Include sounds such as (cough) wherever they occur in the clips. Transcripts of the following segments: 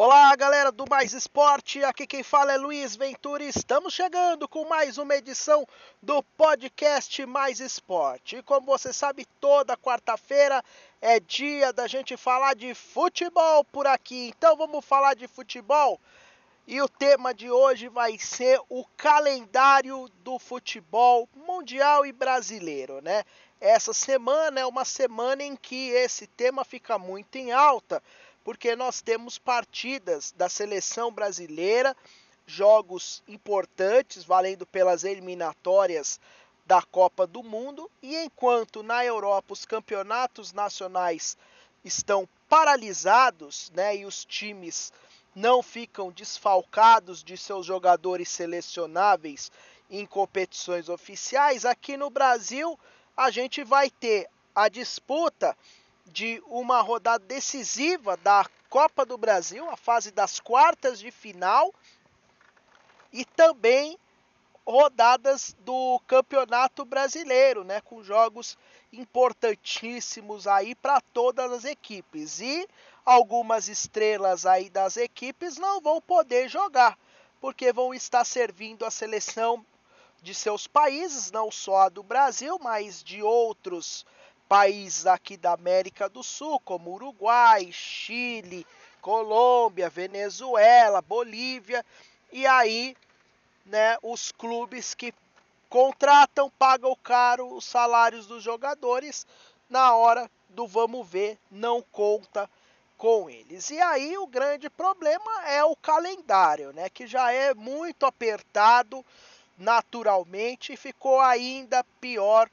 Olá, galera do Mais Esporte. Aqui quem fala é Luiz Ventura. Estamos chegando com mais uma edição do podcast Mais Esporte. E como você sabe, toda quarta-feira é dia da gente falar de futebol por aqui. Então vamos falar de futebol. E o tema de hoje vai ser o calendário do futebol mundial e brasileiro, né? Essa semana é uma semana em que esse tema fica muito em alta porque nós temos partidas da seleção brasileira, jogos importantes valendo pelas eliminatórias da Copa do Mundo, e enquanto na Europa os campeonatos nacionais estão paralisados, né, e os times não ficam desfalcados de seus jogadores selecionáveis em competições oficiais, aqui no Brasil a gente vai ter a disputa de uma rodada decisiva da Copa do Brasil, a fase das quartas de final, e também rodadas do Campeonato Brasileiro, né, com jogos importantíssimos aí para todas as equipes. E algumas estrelas aí das equipes não vão poder jogar, porque vão estar servindo a seleção de seus países, não só a do Brasil, mas de outros países aqui da América do Sul, como Uruguai, Chile, Colômbia, Venezuela, Bolívia, e aí, né, os clubes que contratam pagam caro os salários dos jogadores, na hora do vamos ver, não conta com eles. E aí o grande problema é o calendário, né, que já é muito apertado naturalmente e ficou ainda pior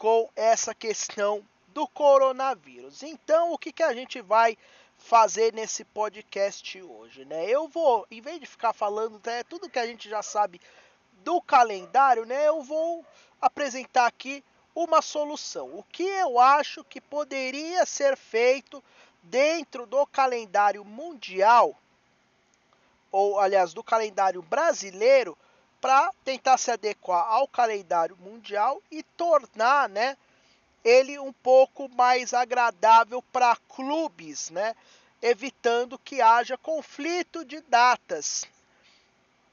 com essa questão do coronavírus. Então, o que, que a gente vai fazer nesse podcast hoje, né? Eu vou, em vez de ficar falando né, tudo que a gente já sabe do calendário, né? Eu vou apresentar aqui uma solução. O que eu acho que poderia ser feito dentro do calendário mundial, ou aliás, do calendário brasileiro, para tentar se adequar ao calendário mundial e tornar, né, ele um pouco mais agradável para clubes, né, evitando que haja conflito de datas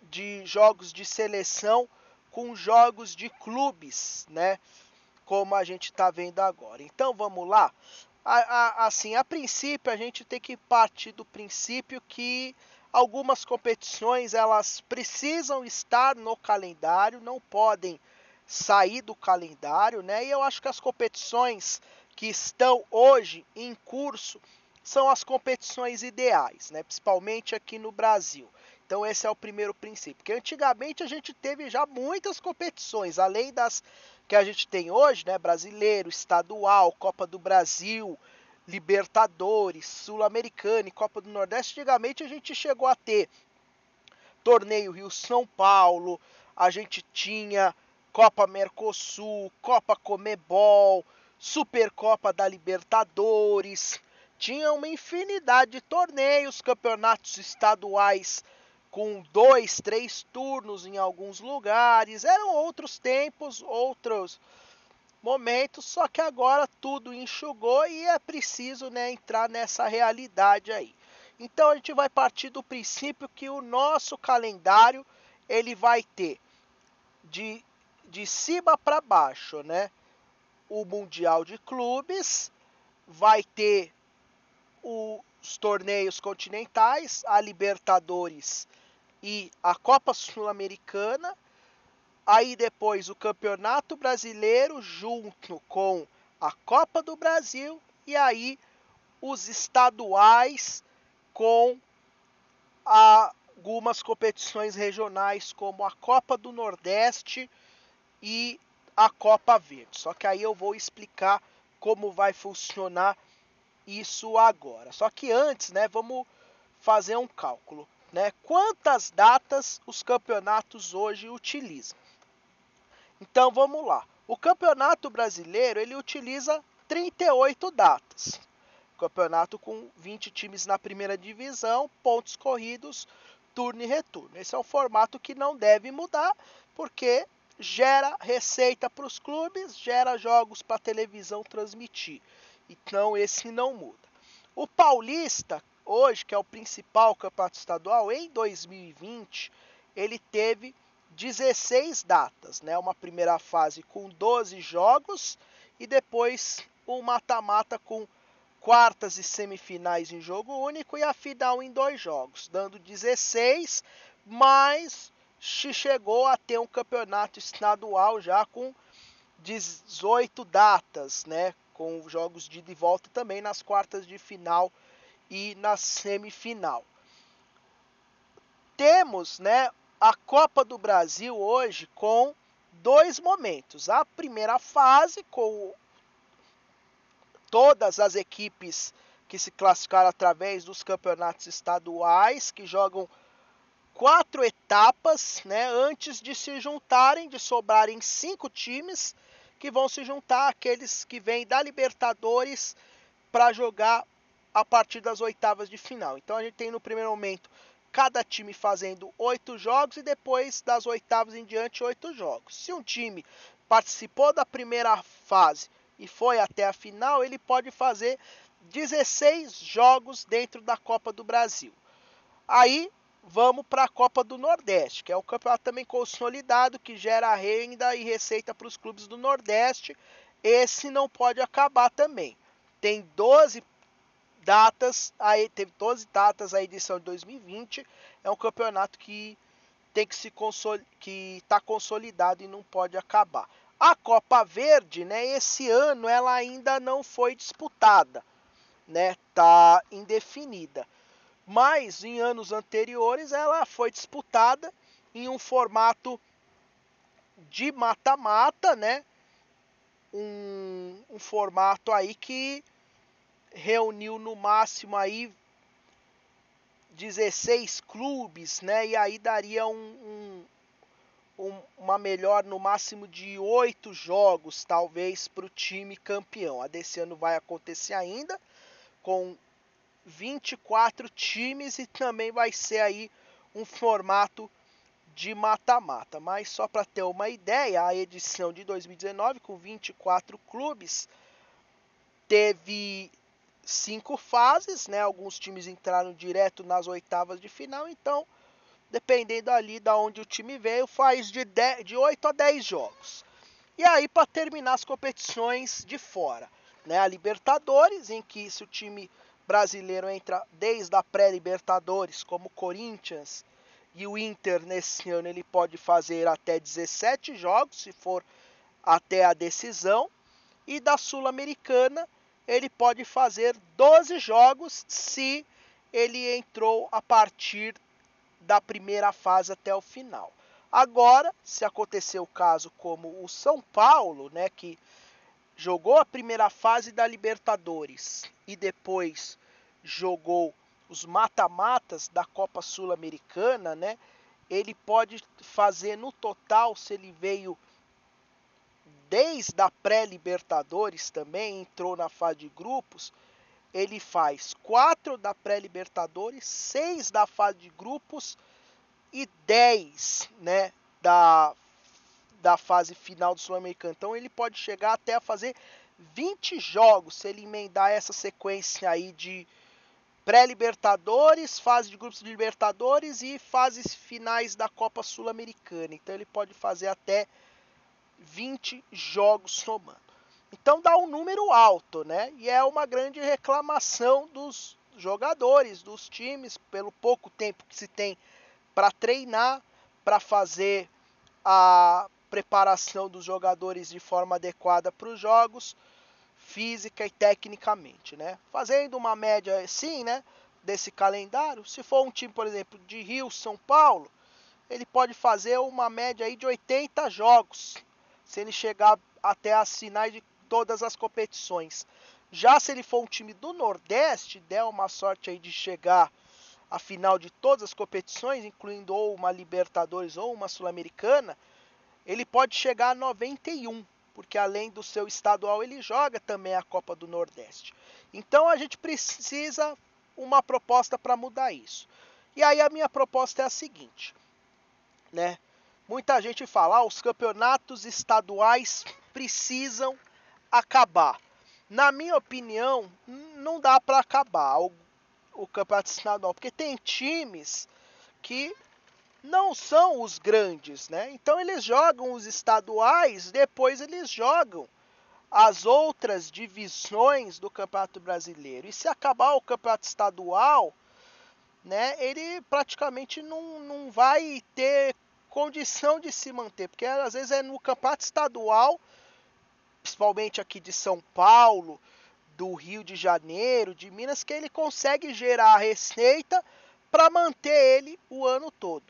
de jogos de seleção com jogos de clubes, né, como a gente está vendo agora. Então vamos lá. A, a, assim, a princípio a gente tem que partir do princípio que Algumas competições elas precisam estar no calendário, não podem sair do calendário, né? E eu acho que as competições que estão hoje em curso são as competições ideais, né? Principalmente aqui no Brasil. Então esse é o primeiro princípio. Porque antigamente a gente teve já muitas competições, além das que a gente tem hoje, né? Brasileiro, estadual, Copa do Brasil, Libertadores, Sul-Americana e Copa do Nordeste, antigamente a gente chegou a ter torneio Rio-São Paulo, a gente tinha Copa Mercosul, Copa Comebol, Supercopa da Libertadores, tinha uma infinidade de torneios, campeonatos estaduais com dois, três turnos em alguns lugares. Eram outros tempos, outros momentos, só que agora tudo enxugou e é preciso né, entrar nessa realidade aí. Então a gente vai partir do princípio que o nosso calendário ele vai ter de, de cima para baixo, né? O Mundial de Clubes vai ter os torneios continentais, a Libertadores e a Copa Sul-Americana Aí depois o Campeonato Brasileiro junto com a Copa do Brasil e aí os estaduais com algumas competições regionais como a Copa do Nordeste e a Copa Verde. Só que aí eu vou explicar como vai funcionar isso agora. Só que antes, né, vamos fazer um cálculo, né? Quantas datas os campeonatos hoje utilizam? Então vamos lá. O Campeonato Brasileiro ele utiliza 38 datas. Campeonato com 20 times na primeira divisão, pontos corridos, turno e retorno. Esse é um formato que não deve mudar, porque gera receita para os clubes, gera jogos para televisão transmitir. Então esse não muda. O Paulista hoje, que é o principal campeonato estadual, em 2020, ele teve 16 datas, né? Uma primeira fase com 12 jogos e depois um mata-mata com quartas e semifinais em jogo único e a final em dois jogos, dando 16, mas chegou a ter um campeonato estadual já com 18 datas, né? Com jogos de volta também nas quartas de final e na semifinal. Temos, né, a Copa do Brasil hoje com dois momentos. A primeira fase com todas as equipes que se classificaram através dos campeonatos estaduais, que jogam quatro etapas, né, antes de se juntarem, de sobrarem cinco times que vão se juntar aqueles que vêm da Libertadores para jogar a partir das oitavas de final. Então a gente tem no primeiro momento cada time fazendo oito jogos e depois das oitavas em diante oito jogos. Se um time participou da primeira fase e foi até a final, ele pode fazer 16 jogos dentro da Copa do Brasil. Aí vamos para a Copa do Nordeste, que é um campeonato também consolidado que gera renda e receita para os clubes do Nordeste. Esse não pode acabar também. Tem 12 datas, aí teve 12 datas a edição de 2020. É um campeonato que tem que se que está consolidado e não pode acabar. A Copa Verde, né, esse ano ela ainda não foi disputada, né? Tá indefinida. Mas em anos anteriores ela foi disputada em um formato de mata-mata, né? Um, um formato aí que reuniu no máximo aí 16 clubes, né? E aí daria um, um, um, uma melhor no máximo de oito jogos, talvez, para o time campeão. A desse ano vai acontecer ainda com 24 times e também vai ser aí um formato de mata-mata. Mas só para ter uma ideia, a edição de 2019 com 24 clubes teve cinco fases, né? Alguns times entraram direto nas oitavas de final, então, dependendo ali da onde o time veio, faz de, 10, de 8 a 10 jogos. E aí, para terminar as competições de fora, né? A Libertadores, em que se o time brasileiro entra desde a pré-Libertadores, como Corinthians e o Inter nesse ano, ele pode fazer até 17 jogos, se for até a decisão. E da Sul-Americana, ele pode fazer 12 jogos se ele entrou a partir da primeira fase até o final. Agora, se acontecer o caso como o São Paulo, né, que jogou a primeira fase da Libertadores e depois jogou os mata-matas da Copa Sul-Americana, né? Ele pode fazer no total, se ele veio desde a pré-Libertadores também, entrou na fase de grupos, ele faz quatro da pré-Libertadores, seis da fase de grupos e 10 né, da, da fase final do Sul-Americano. Então ele pode chegar até a fazer 20 jogos se ele emendar essa sequência aí de pré-Libertadores, fase de grupos de Libertadores e fases finais da Copa Sul-Americana. Então ele pode fazer até 20 jogos somando. Então dá um número alto, né? E é uma grande reclamação dos jogadores, dos times, pelo pouco tempo que se tem para treinar, para fazer a preparação dos jogadores de forma adequada para os jogos, física e tecnicamente, né? Fazendo uma média assim, né, desse calendário, se for um time, por exemplo, de Rio, São Paulo, ele pode fazer uma média aí de 80 jogos se ele chegar até as finais de todas as competições. Já se ele for um time do Nordeste, der uma sorte aí de chegar à final de todas as competições, incluindo ou uma Libertadores ou uma Sul-Americana, ele pode chegar a 91, porque além do seu estadual ele joga também a Copa do Nordeste. Então a gente precisa uma proposta para mudar isso. E aí a minha proposta é a seguinte, né? Muita gente fala, ah, os campeonatos estaduais precisam acabar. Na minha opinião, não dá para acabar. O, o campeonato estadual, porque tem times que não são os grandes, né? Então eles jogam os estaduais, depois eles jogam as outras divisões do Campeonato Brasileiro. E se acabar o Campeonato Estadual, né, ele praticamente não, não vai ter condição de se manter, porque às vezes é no Campeonato Estadual, principalmente aqui de São Paulo, do Rio de Janeiro, de Minas, que ele consegue gerar receita para manter ele o ano todo.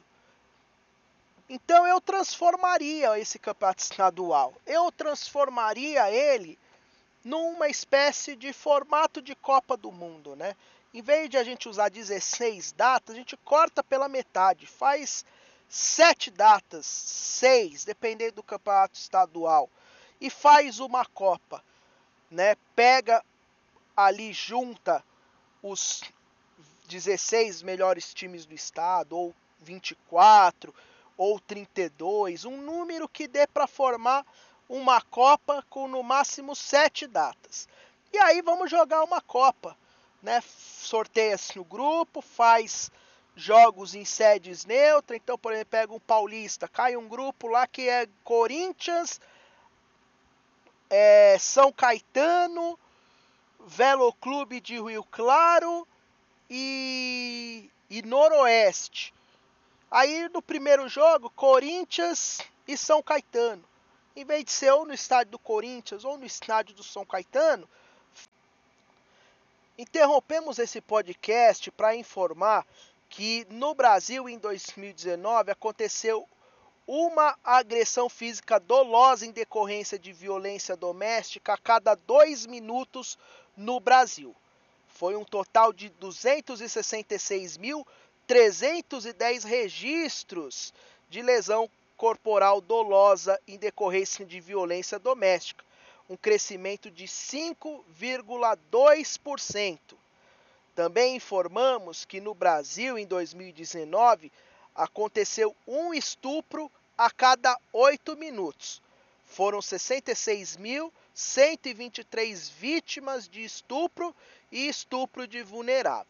Então eu transformaria esse campeonato estadual, eu transformaria ele numa espécie de formato de Copa do Mundo, né? Em vez de a gente usar 16 datas, a gente corta pela metade, faz sete datas, seis, dependendo do campeonato estadual, e faz uma Copa, né? Pega ali junta os 16 melhores times do estado ou 24 ou 32, um número que dê para formar uma Copa com no máximo sete datas. E aí vamos jogar uma Copa, né? Sorteia-se no grupo, faz jogos em sedes neutras. Então, por exemplo, pega um Paulista, cai um grupo lá que é Corinthians, é São Caetano, Velo Clube de Rio Claro e, e Noroeste. Aí no primeiro jogo, Corinthians e São Caetano. Em vez de ser ou no estádio do Corinthians ou no estádio do São Caetano, interrompemos esse podcast para informar que no Brasil em 2019 aconteceu uma agressão física dolosa em decorrência de violência doméstica a cada dois minutos no Brasil. Foi um total de 266.310 registros de lesão corporal dolosa em decorrência de violência doméstica, um crescimento de 5,2%. Também informamos que no Brasil, em 2019, aconteceu um estupro a cada oito minutos. Foram 66.123 vítimas de estupro e estupro de vulnerável.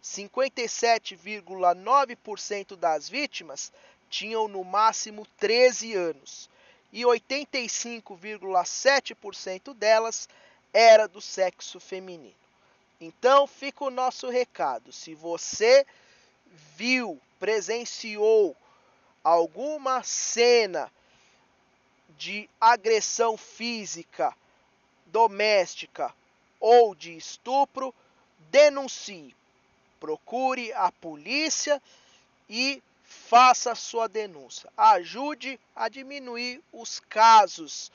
57,9% das vítimas tinham no máximo 13 anos e 85,7% delas era do sexo feminino. Então fica o nosso recado. Se você viu, presenciou alguma cena de agressão física, doméstica ou de estupro, denuncie. Procure a polícia e faça sua denúncia. Ajude a diminuir os casos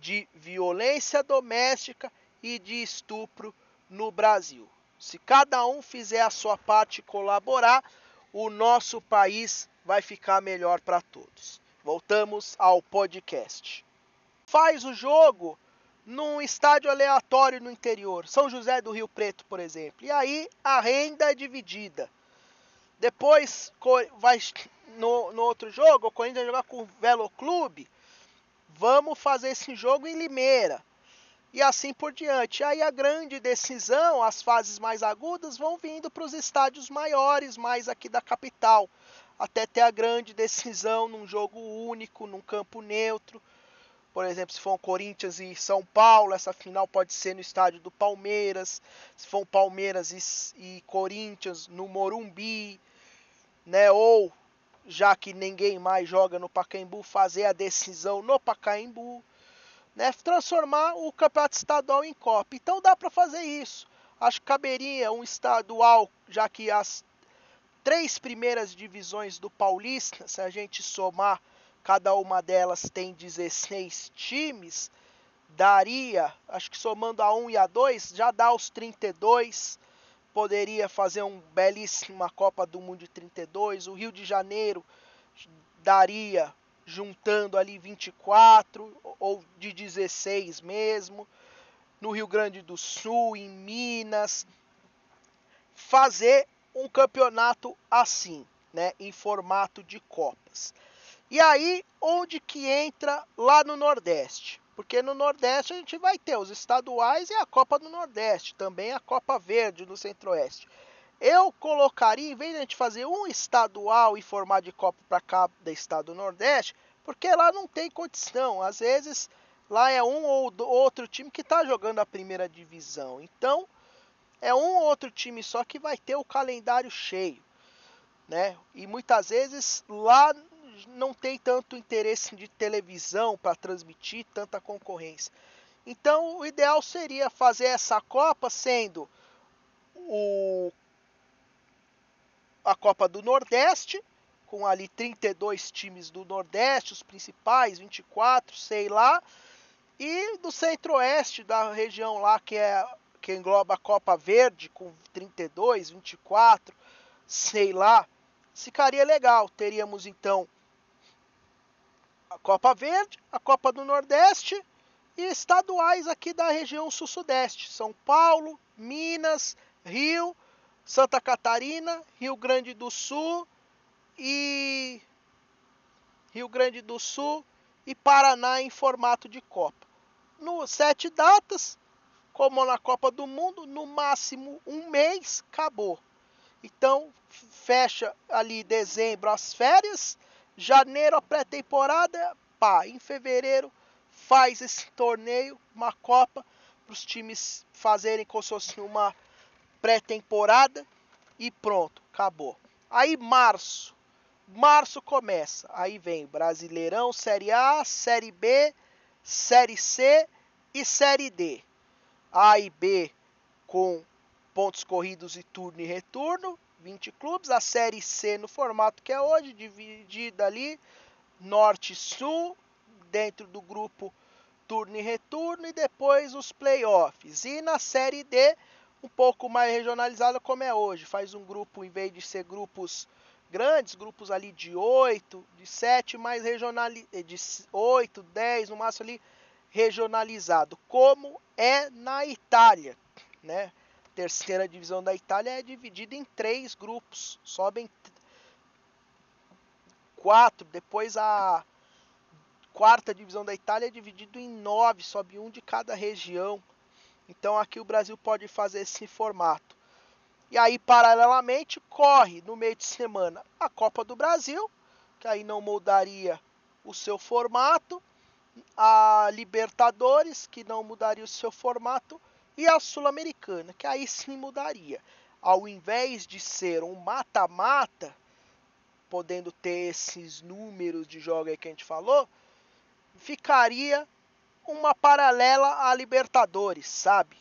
de violência doméstica e de estupro no Brasil. Se cada um fizer a sua parte e colaborar, o nosso país vai ficar melhor para todos. Voltamos ao podcast. Faz o jogo num estádio aleatório no interior, São José do Rio Preto, por exemplo. E aí a renda é dividida. Depois vai no, no outro jogo, o Corinthians vai jogar com o Velo Clube. Vamos fazer esse jogo em Limeira e assim por diante. Aí a grande decisão, as fases mais agudas, vão vindo para os estádios maiores, mais aqui da capital, até ter a grande decisão num jogo único, num campo neutro. Por exemplo, se for um Corinthians e São Paulo, essa final pode ser no estádio do Palmeiras. Se for um Palmeiras e, e Corinthians no Morumbi, né? Ou já que ninguém mais joga no Pacaembu, fazer a decisão no Pacaembu né, transformar o campeonato estadual em Copa. Então dá para fazer isso. Acho que caberia um estadual, já que as três primeiras divisões do Paulista, se a gente somar, cada uma delas tem 16 times, daria, acho que somando a 1 e a 2, já dá os 32. Poderia fazer um belíssima Copa do Mundo de 32. O Rio de Janeiro daria juntando ali 24 ou de 16 mesmo, no Rio Grande do Sul, em Minas, fazer um campeonato assim, né, em formato de copas. E aí, onde que entra lá no Nordeste? Porque no Nordeste a gente vai ter os estaduais e a Copa do Nordeste, também a Copa Verde no Centro-Oeste. Eu colocaria, em vez de a gente fazer um estadual e formar de Copa para cada estado do Nordeste, porque lá não tem condição. Às vezes lá é um ou outro time que está jogando a primeira divisão. Então é um ou outro time só que vai ter o calendário cheio, né? E muitas vezes lá não tem tanto interesse de televisão para transmitir tanta concorrência. Então o ideal seria fazer essa Copa sendo o a Copa do Nordeste, com ali 32 times do Nordeste, os principais, 24, sei lá, e do Centro-Oeste, da região lá que é que engloba a Copa Verde com 32, 24, sei lá. Ficaria legal. Teríamos então a Copa Verde, a Copa do Nordeste e estaduais aqui da região sul-sudeste, São Paulo, Minas, Rio, Santa Catarina, Rio Grande do Sul e Rio Grande do Sul e Paraná em formato de Copa. No sete datas, como na Copa do Mundo, no máximo um mês, acabou. Então fecha ali dezembro as férias, janeiro a pré-temporada, pá, em fevereiro faz esse torneio, uma Copa para os times fazerem como se fosse uma pré-temporada e pronto, acabou. Aí março, março começa, aí vem Brasileirão, Série A, Série B, Série C e Série D. A e B com pontos corridos e turno e retorno, 20 clubes. A Série C no formato que é hoje, dividida ali, Norte e Sul, dentro do grupo turno e retorno, e depois os playoffs. E na Série D, um pouco mais regionalizada como é hoje. Faz um grupo, em vez de ser grupos grandes, grupos ali de 8, de 7, mais regionali de 8, 10, no máximo ali regionalizado, como é na Itália, né? A terceira divisão da Itália é dividida em três grupos, sobem quatro, depois a quarta divisão da Itália é dividido em nove, sobe um de cada região. Então aqui o Brasil pode fazer esse formato. E aí, paralelamente, corre no meio de semana a Copa do Brasil, que aí não mudaria o seu formato, a Libertadores, que não mudaria o seu formato, e a Sul-Americana, que aí sim mudaria. Ao invés de ser um mata-mata, podendo ter esses números de jogos que a gente falou, ficaria uma paralela a Libertadores, sabe?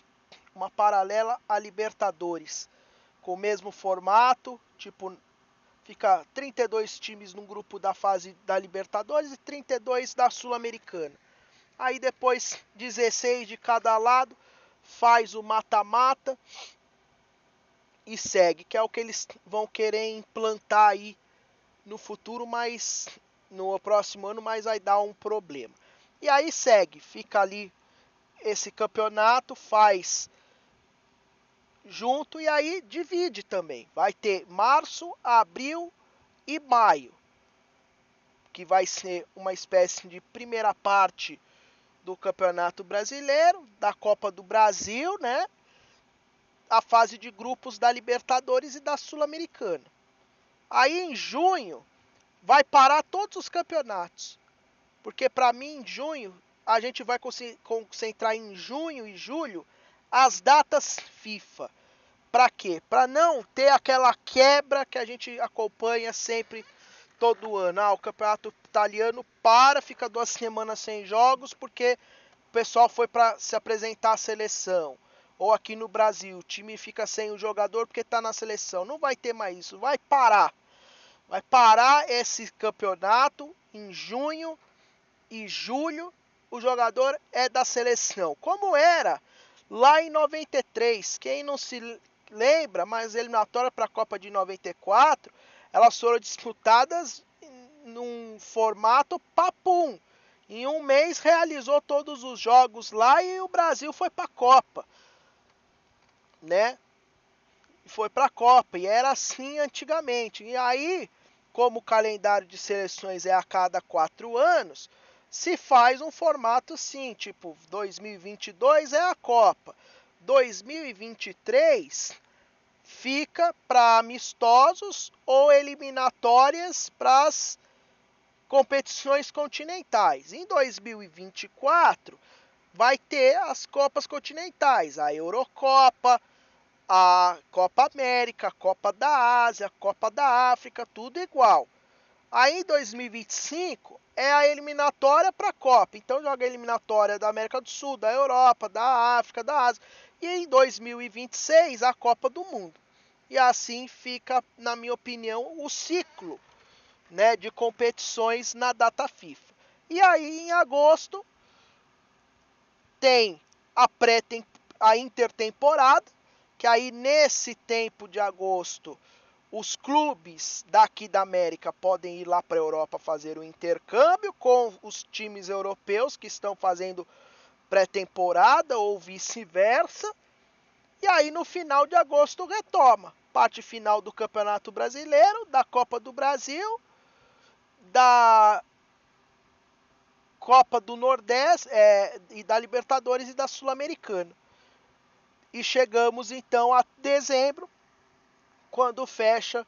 Uma paralela a Libertadores. Com o mesmo formato, tipo, fica 32 times num grupo da fase da Libertadores e 32 da Sul-Americana. Aí depois 16 de cada lado, faz o mata-mata e segue, que é o que eles vão querer implantar aí no futuro, mas no próximo ano, mas vai dar um problema. E aí segue, fica ali esse campeonato, faz junto e aí divide também. Vai ter março, abril e maio, que vai ser uma espécie de primeira parte do Campeonato Brasileiro, da Copa do Brasil, né? A fase de grupos da Libertadores e da Sul-Americana. Aí em junho vai parar todos os campeonatos. Porque para mim, em junho, a gente vai concentrar em junho e julho as datas FIFA. Para quê? Para não ter aquela quebra que a gente acompanha sempre todo ano. Ah, o campeonato italiano para, fica duas semanas sem jogos porque o pessoal foi para se apresentar à seleção. Ou aqui no Brasil, o time fica sem o jogador porque está na seleção. Não vai ter mais isso, vai parar. Vai parar esse campeonato em junho e julho o jogador é da seleção. Como era lá em 93. Quem não se lembra, mas eliminatória para a Copa de 94, elas foram disputadas num formato papum. Em um mês realizou todos os jogos lá e o Brasil foi para a Copa, né? Foi para a Copa e era assim antigamente. E aí, como o calendário de seleções é a cada quatro anos, se faz um formato sim, tipo 2022 é a Copa, 2023 fica para amistosos ou eliminatórias para as competições continentais. Em 2024 vai ter as Copas continentais, a Eurocopa, a Copa América, a Copa da Ásia, a Copa da África, tudo igual. Aí em 2025 é a eliminatória para a Copa. Então joga a eliminatória da América do Sul, da Europa, da África, da Ásia. E em 2026 a Copa do Mundo. E assim fica, na minha opinião, o ciclo né, de competições na data FIFA. E aí em agosto tem a pré a intertemporada, que aí nesse tempo de agosto os clubes daqui da América podem ir lá para a Europa fazer o intercâmbio com os times europeus que estão fazendo pré-temporada ou vice-versa. E aí no final de agosto retoma. Parte final do Campeonato Brasileiro, da Copa do Brasil, da Copa do Nordeste é, e da Libertadores e da Sul-Americana. E chegamos então a dezembro, quando fecha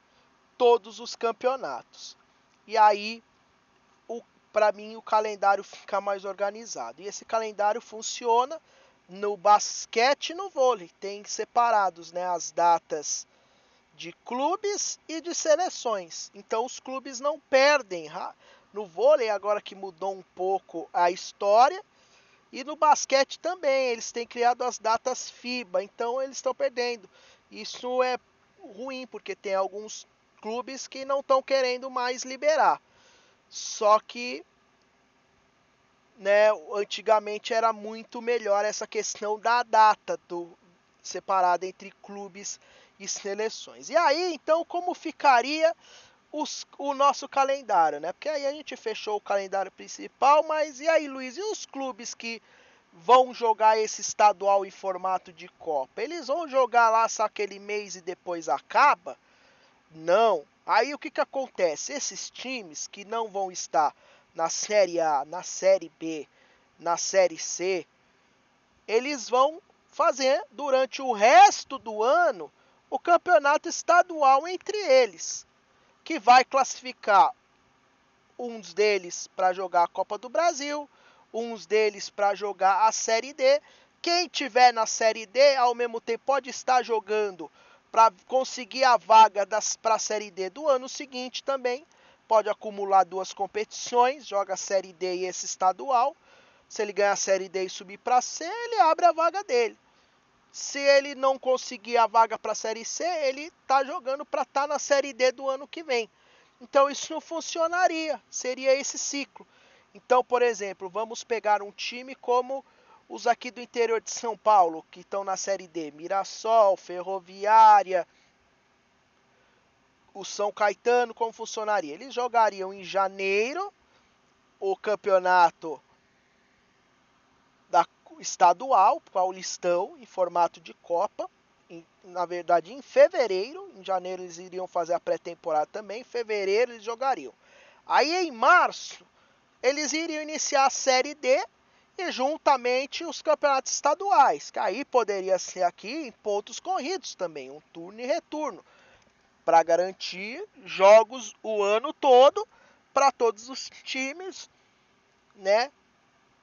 todos os campeonatos. E aí, para mim, o calendário fica mais organizado. E esse calendário funciona no basquete e no vôlei. Tem separados né, as datas de clubes e de seleções. Então os clubes não perdem. No vôlei, agora que mudou um pouco a história, e no basquete também, eles têm criado as datas FIBA, então eles estão perdendo. Isso é ruim, porque tem alguns clubes que não estão querendo mais liberar. Só que né, antigamente era muito melhor essa questão da data do separada entre clubes e seleções. E aí, então, como ficaria os, o nosso calendário, né? Porque aí a gente fechou o calendário principal, mas e aí, Luiz, e os clubes que vão jogar esse estadual em formato de Copa? Eles vão jogar lá só aquele mês e depois acaba? Não. Aí o que, que acontece? Esses times que não vão estar na Série A, na Série B, na Série C, eles vão fazer durante o resto do ano o campeonato estadual entre eles que vai classificar uns deles para jogar a Copa do Brasil, uns deles para jogar a Série D. Quem tiver na Série D, ao mesmo tempo pode estar jogando para conseguir a vaga para a Série D do ano seguinte também. Pode acumular duas competições, joga a Série D e esse estadual. Se ele ganhar a Série D e subir para C, ele abre a vaga dele. Se ele não conseguir a vaga para a Série C, ele está jogando para estar tá na Série D do ano que vem. Então isso não funcionaria, seria esse ciclo. Então, por exemplo, vamos pegar um time como os aqui do interior de São Paulo, que estão na Série D: Mirassol, Ferroviária, o São Caetano, como funcionaria? Eles jogariam em janeiro o campeonato estadual, paulistão, em formato de Copa. Na verdade, em fevereiro, em janeiro eles iriam fazer a pré-temporada também, em fevereiro eles jogariam. Aí em março, eles iriam iniciar a Série D e juntamente os campeonatos estaduais, que aí poderia ser aqui em pontos corridos também, um turno e retorno, para garantir jogos o ano todo para todos os times, né,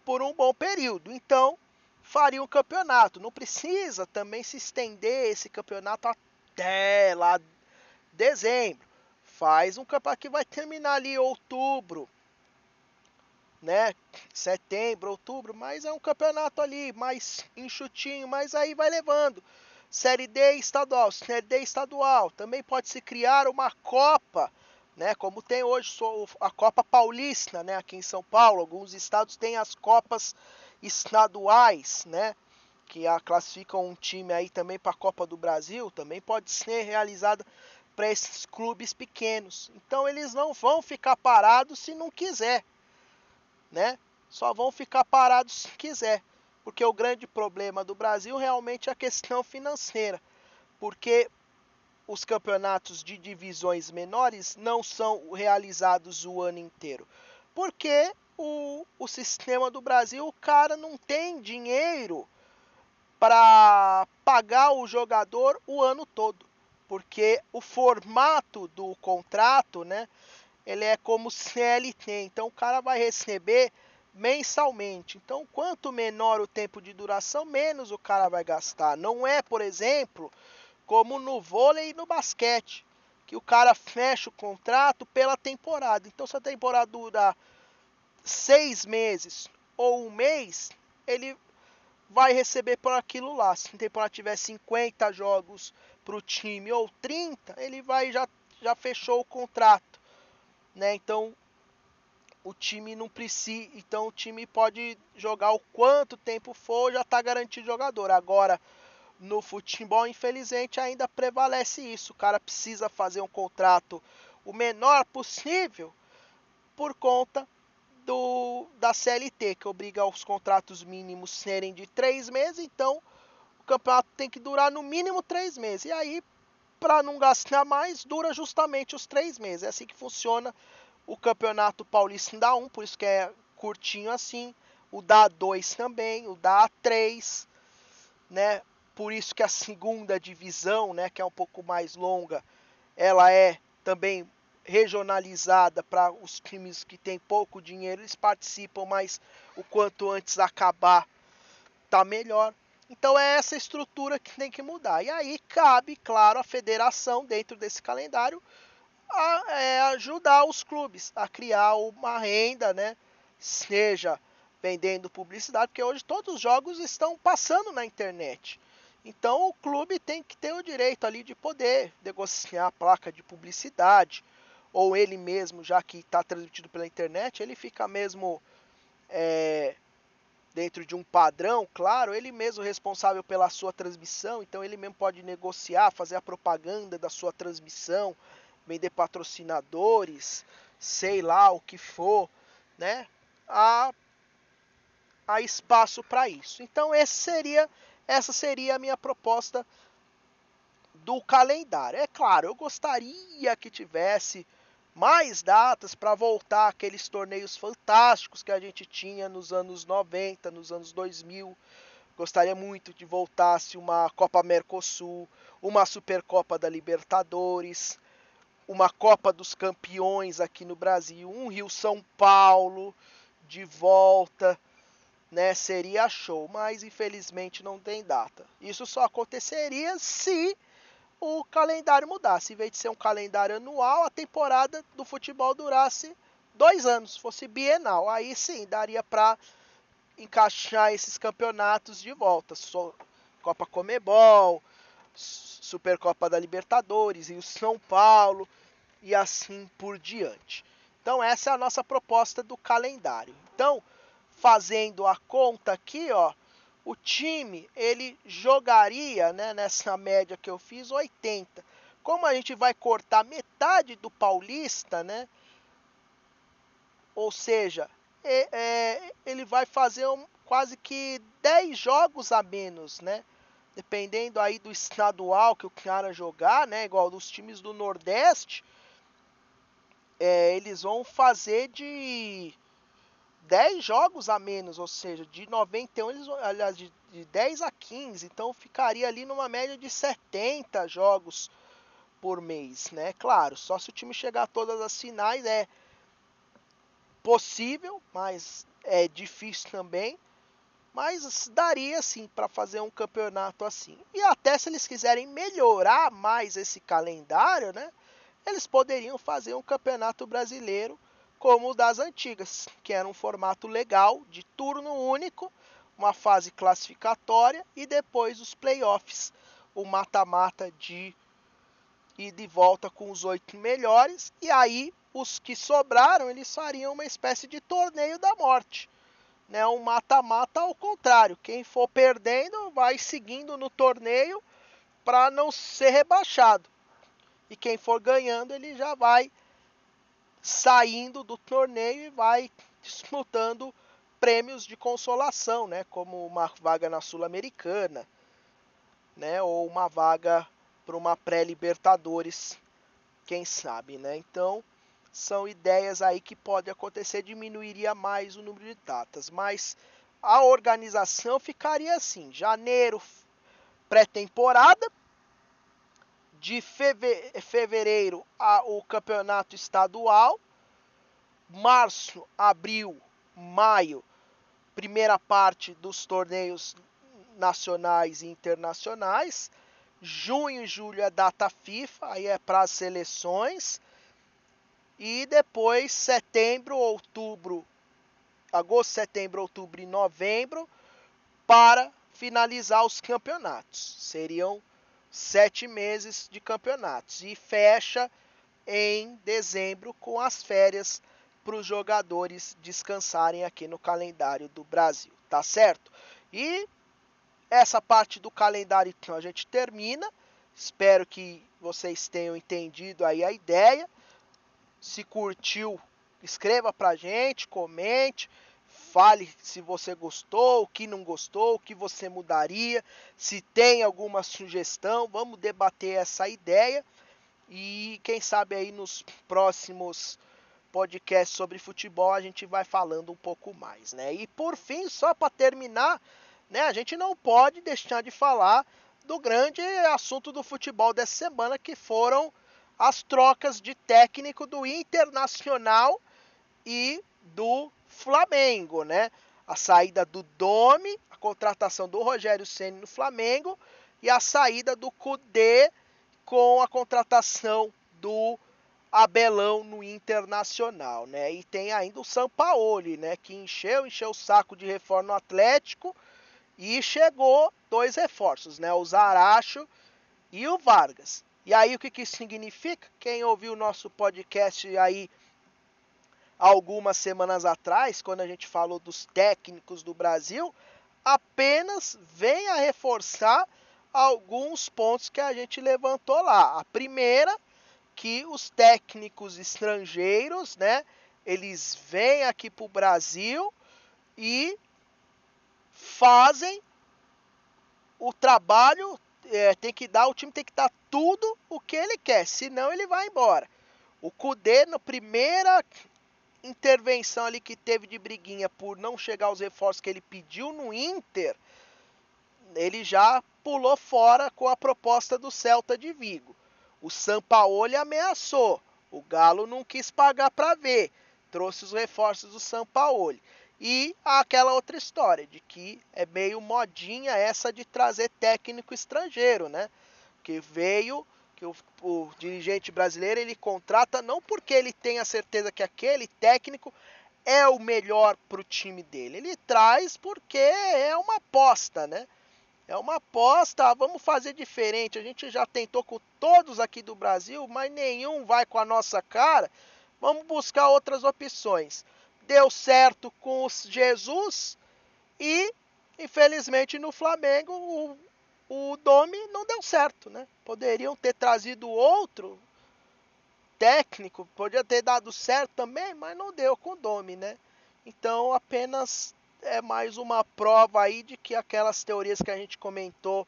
por um bom período. Então, faria um campeonato. Não precisa também se estender esse campeonato até lá dezembro. Faz um campeonato que vai terminar ali em outubro, né? Setembro, outubro, mas é um campeonato ali mais enxutinho, mas aí vai levando. Série D estadual, Série D estadual. Também pode se criar uma Copa, né? Como tem hoje a Copa Paulista, né? Aqui em São Paulo, alguns estados têm as Copas estaduais, né? Que a classificam um time aí também para a Copa do Brasil, também pode ser realizada para esses clubes pequenos. Então eles não vão ficar parados se não quiser, né? Só vão ficar parados se quiser, porque o grande problema do Brasil realmente é a questão (laughs) financeira, porque os campeonatos de divisões menores não são realizados o ano inteiro, porque o, o sistema do Brasil, o cara não tem dinheiro para pagar o jogador o ano todo. porque o formato do contrato, né, ele é como CLT, então o cara vai receber mensalmente. Então, quanto menor o tempo de duração, menos o cara vai gastar. Não é, por exemplo, como no vôlei e no basquete, que o cara fecha o contrato pela temporada. Então, se a temporada dura seis meses ou um mês, ele vai receber por aquilo lá. Se a temporada tiver 50 jogos para o time ou 30, ele vai já, já fechou o contrato. Né? Então o time não precisa. Então o time pode jogar o quanto tempo for, já está garantido jogador. Agora, no futebol, infelizmente, ainda prevalece isso. O cara precisa fazer um contrato o menor possível por conta do, da CLT, que obriga os contratos mínimos serem de três meses. Então, o campeonato tem que durar no mínimo três meses. E aí, para não gastar mais, dura justamente os três meses. É assim que funciona o Campeonato Paulista da 1, por isso que é curtinho assim. O da 2 também, o da 3, né? Por isso que a segunda divisão, né, que é um pouco mais longa, ela é também regionalizada para os times que têm pouco dinheiro, eles participam, mas o quanto antes acabar tá melhor. Então é essa estrutura que tem que mudar. E aí cabe, claro, a federação dentro desse calendário a, é, ajudar os clubes a criar uma renda, né? Seja vendendo publicidade, porque hoje todos os jogos estão passando na internet. Então o clube tem que ter o direito ali de poder negociar a placa de publicidade, ou ele mesmo, já que está transmitido pela internet, ele fica mesmo é, dentro de um padrão, claro, ele mesmo responsável pela sua transmissão, então ele mesmo pode negociar, fazer a propaganda da sua transmissão, vender patrocinadores, sei lá o que for, né? Há, há espaço para isso. Então esse seria, essa seria a minha proposta do calendário. É claro, eu gostaria que tivesse mais datas para voltar aqueles torneios fantásticos que a gente tinha nos anos 90, nos anos 2000. Gostaria muito de voltasse uma Copa Mercosul, uma Supercopa da Libertadores, uma Copa dos Campeões aqui no Brasil, um Rio São Paulo de volta, né? Seria show, mas infelizmente não tem data. Isso só aconteceria se o calendário mudasse. Em vez de ser um calendário anual, a temporada do futebol durasse dois anos, fosse bienal. Aí sim daria para encaixar esses campeonatos de volta. Copa Comebol, Supercopa da Libertadores, e o São Paulo e assim por diante. Então essa é a nossa proposta do calendário. Então, fazendo a conta aqui, ó, o time ele jogaria, né, nessa média que eu fiz, 80. Como a gente vai cortar metade do Paulista, né? Ou seja, é, é, ele vai fazer um, quase que 10 jogos a menos, né? Dependendo aí do estadual que o cara jogar, né? Igual dos times do Nordeste, é, eles vão fazer de 10 jogos a menos, ou seja, de 91, eles, aliás, de, de 10 a 15, então ficaria ali numa média de 70 jogos por mês, né? Claro, só se o time chegar a todas as finais é possível, mas é difícil também. Mas daria sim para fazer um campeonato assim. E até se eles quiserem melhorar mais esse calendário, né? eles poderiam fazer um campeonato brasileiro como o das antigas, que era um formato legal de turno único, uma fase classificatória e depois os playoffs, o mata-mata de e de volta com os oito melhores e aí os que sobraram eles fariam uma espécie de torneio da morte, né? Um mata-mata ao contrário, quem for perdendo vai seguindo no torneio para não ser rebaixado e quem for ganhando ele já vai saindo do torneio e vai disputando prêmios de consolação, né, como uma vaga na Sul-Americana, né, ou uma vaga para uma pré-Libertadores, quem sabe, né? Então, são ideias aí que pode acontecer, diminuiria mais o número de datas, mas a organização ficaria assim: janeiro pré-temporada, de fevereiro a, o campeonato estadual, março, abril, maio, primeira parte dos torneios nacionais e internacionais, junho e julho é data FIFA, aí é para as seleções, e depois setembro, outubro, agosto, setembro, outubro e novembro para finalizar os campeonatos. Seriam sete meses de campeonatos e fecha em dezembro com as férias para os jogadores descansarem aqui no calendário do Brasil, tá certo? E essa parte do calendário então a gente termina. Espero que vocês tenham entendido aí a ideia. Se curtiu, escreva pra gente, comente, fale se você gostou, o que não gostou, o que você mudaria, se tem alguma sugestão, vamos debater essa ideia e quem sabe aí nos próximos podcasts sobre futebol a gente vai falando um pouco mais, né? E por fim, só para terminar, né, a gente não pode deixar de falar do grande assunto do futebol dessa semana que foram as trocas de técnico do Internacional e do Flamengo, né? A saída do Domi, a contratação do Rogério Ceni no Flamengo e a saída do Cudê com a contratação do Abelão no Internacional, né? E tem ainda o Sampaoli, né, que encheu, encheu o saco de reforma no Atlético e chegou dois reforços, né? O Zaracho e o Vargas. E aí o que, que significa? Quem ouviu o nosso podcast aí algumas semanas atrás, quando a gente falou dos técnicos do Brasil, apenas vem a reforçar alguns pontos que a gente levantou lá. A primeira, que os técnicos estrangeiros, né, eles vêm aqui para o Brasil e fazem o trabalho é, tem que dar, o time tem que dar tudo o que ele quer, senão ele vai embora. O Cudê, na primeira intervenção ali que teve de briguinha por não chegar aos reforços que ele pediu no Inter, ele já pulou fora com a proposta do Celta de Vigo. O Sampaoli ameaçou, o Galo não quis pagar para ver, trouxe os reforços do Sampaoli. E aquela outra história de que é meio modinha essa de trazer técnico estrangeiro, né? Que veio, que o, o dirigente brasileiro ele contrata não porque ele tem a certeza que aquele técnico é o melhor para o time dele. Ele traz porque é uma aposta, né? É uma aposta, vamos fazer diferente. A gente já tentou com todos aqui do Brasil, mas nenhum vai com a nossa cara. Vamos buscar outras opções deu certo com o Jesus e, infelizmente, no Flamengo o, o Domi não deu certo, né? Poderiam ter trazido outro técnico, podia ter dado certo também, mas não deu com o Domi, né? Então, apenas é mais uma prova aí de que aquelas teorias que a gente comentou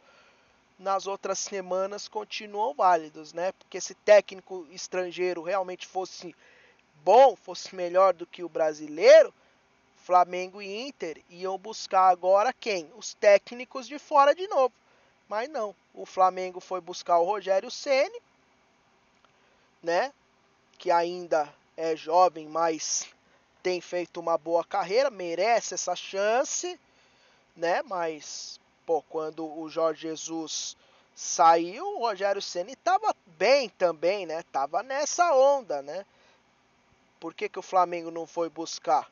nas outras semanas continuam válidos, né? Porque se técnico estrangeiro realmente fosse bom, fosse melhor do que o brasileiro, Flamengo e Inter iam buscar agora quem? Os técnicos de fora de novo. Mas não, o Flamengo foi buscar o Rogério Ceni, né? Que ainda é jovem, mas tem feito uma boa carreira, merece essa chance, né? Mas pô, quando o Jorge Jesus saiu, o Rogério Ceni estava bem também, né? Tava nessa onda, né? Por que, que o Flamengo não foi buscar?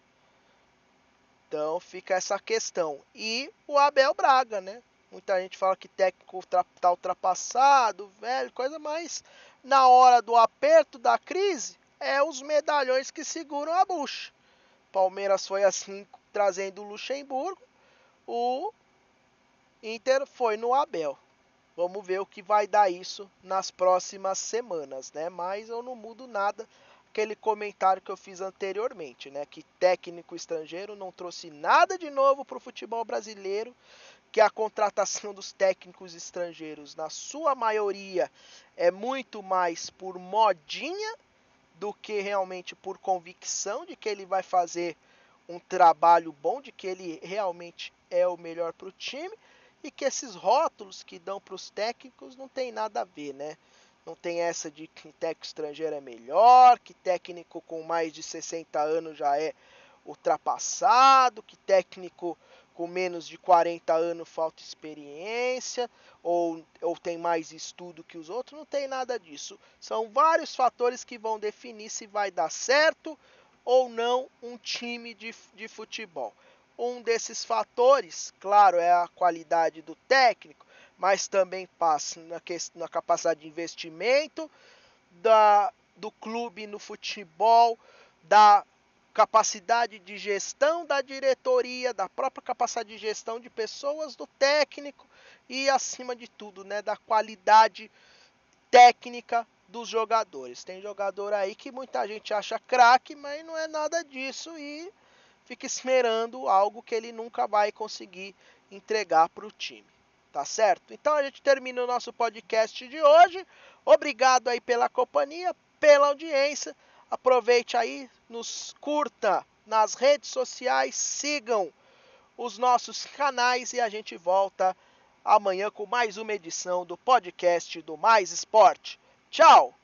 Então fica essa questão. E o Abel Braga, né? Muita gente fala que técnico tá ultrapassado, velho, coisa mais na hora do aperto da crise é os medalhões que seguram a bucha. Palmeiras foi assim trazendo o Luxemburgo, o Inter foi no Abel. Vamos ver o que vai dar isso nas próximas semanas, né? Mas eu não mudo nada aquele comentário que eu fiz anteriormente, né? Que técnico estrangeiro não trouxe nada de novo para o futebol brasileiro, que a contratação dos técnicos estrangeiros, na sua maioria, é muito mais por modinha do que realmente por convicção de que ele vai fazer um trabalho bom, de que ele realmente é o melhor para o time e que esses rótulos que dão para os técnicos não tem nada a ver, né? Não tem essa de que técnico estrangeiro é melhor, que técnico com mais de 60 anos já é ultrapassado, que técnico com menos de 40 anos falta experiência ou, ou tem mais estudo que os outros, não tem nada disso. São vários fatores que vão definir se vai dar certo ou não um time de, de futebol. Um desses fatores, claro, é a qualidade do técnico, mas também passa na, na capacidade de investimento da, do clube no futebol, da capacidade de gestão da diretoria, da própria capacidade de gestão de pessoas, do técnico e, acima de tudo, né, da qualidade técnica dos jogadores. Tem jogador aí que muita gente acha craque, mas não é nada disso e fica esperando algo que ele nunca vai conseguir entregar para o time. Tá certo? Então a gente termina o nosso podcast de hoje. Obrigado aí pela companhia, pela audiência. Aproveite aí, nos curta nas redes sociais, sigam os nossos canais e a gente volta amanhã com mais uma edição do podcast do Mais Esporte. Tchau!